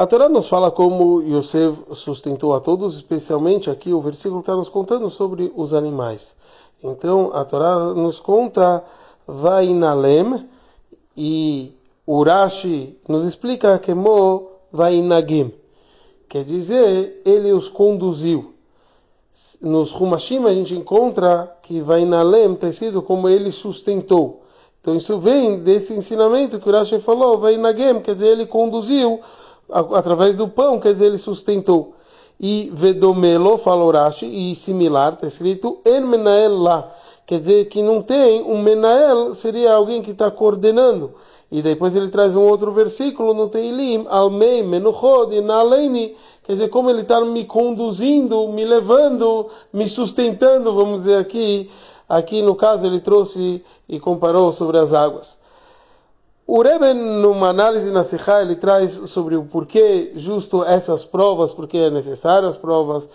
A Torá nos fala como Yosef sustentou a todos, especialmente aqui o versículo está nos contando sobre os animais. Então a Torá nos conta Vainalem e Urashi nos explica que Mo Vainagim. Quer dizer, ele os conduziu. Nos Rumashim a gente encontra que Vainalem tem sido como ele sustentou. Então isso vem desse ensinamento que o Rashi falou, Vainagem, quer dizer, ele conduziu através do pão, quer dizer, ele sustentou. E Vedomelo, fala o Rashi, e similar, está escrito En Menael lá. Quer dizer que não tem um Menael, seria alguém que está coordenando. E depois ele traz um outro versículo no Teilim, Almei, Menuchod, Naleini, quer dizer, como ele está me conduzindo, me levando, me sustentando, vamos dizer aqui. Aqui no caso ele trouxe e comparou sobre as águas. O Rebbe, numa análise na Sikha, ele traz sobre o porquê justo essas provas, porque é necessário as provas,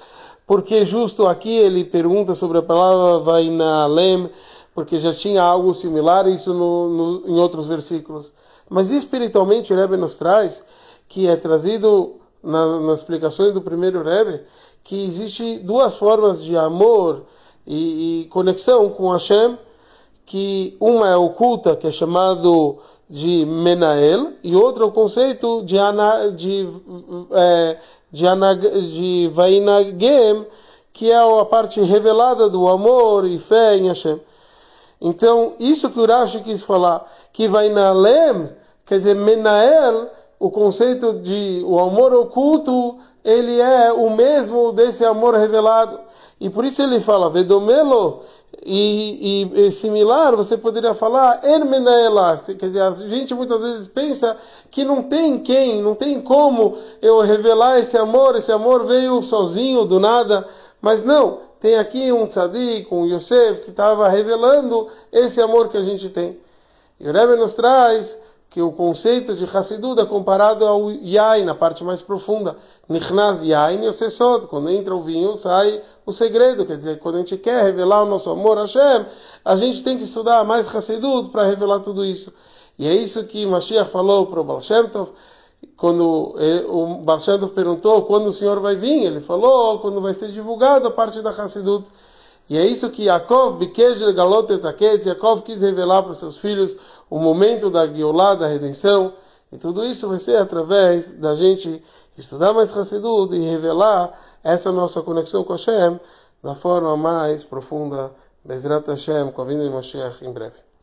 porque justo aqui ele pergunta sobre a palavra vai na lem, porque já tinha algo similar isso no, no, em outros versículos. Mas espiritualmente o Rebbe nos traz que é trazido na, nas explicações do primeiro Rebbe que existe duas formas de amor e, e conexão com Hashem, que uma é oculta, que é chamado de Menael, e outra é o conceito de, ana, de, é, de, ana, de Vainagem, que é a parte revelada do amor e fé em Hashem. Então, isso que o Rashi quis falar, que Vainalem, quer dizer, Menael, o conceito de o amor oculto, ele é o mesmo desse amor revelado. E por isso ele fala, Vedomelo, e, e, e, similar, você poderia falar Ermenaela. Quer dizer, a gente muitas vezes pensa que não tem quem, não tem como eu revelar esse amor, esse amor veio sozinho, do nada. Mas não, tem aqui um tzadik, um Yosef, que estava revelando esse amor que a gente tem. E o Rebbe nos traz que o conceito de Hassidut é comparado ao Yain, na parte mais profunda. Nichnaz Yain e. Quando entra o vinho, sai o segredo. Quer dizer, quando a gente quer revelar o nosso amor a Hashem, a gente tem que estudar mais Hassidut para revelar tudo isso. E é isso que Mashiach falou para o Baal Shem Tov, quando o Baal Shem Tov perguntou quando o Senhor vai vir, ele falou quando vai ser divulgada a parte da Hassidut. E é isso que Yaakov, Bikejer Galot Etaket, Yaakov quis revelar para seus filhos o momento da Geulah, da redenção. E tudo isso vai ser através da gente estudar mais Hassidut e revelar essa nossa conexão com Hashem da forma mais profunda. Bezrat Hashem, com a vinda de Mashiach em breve.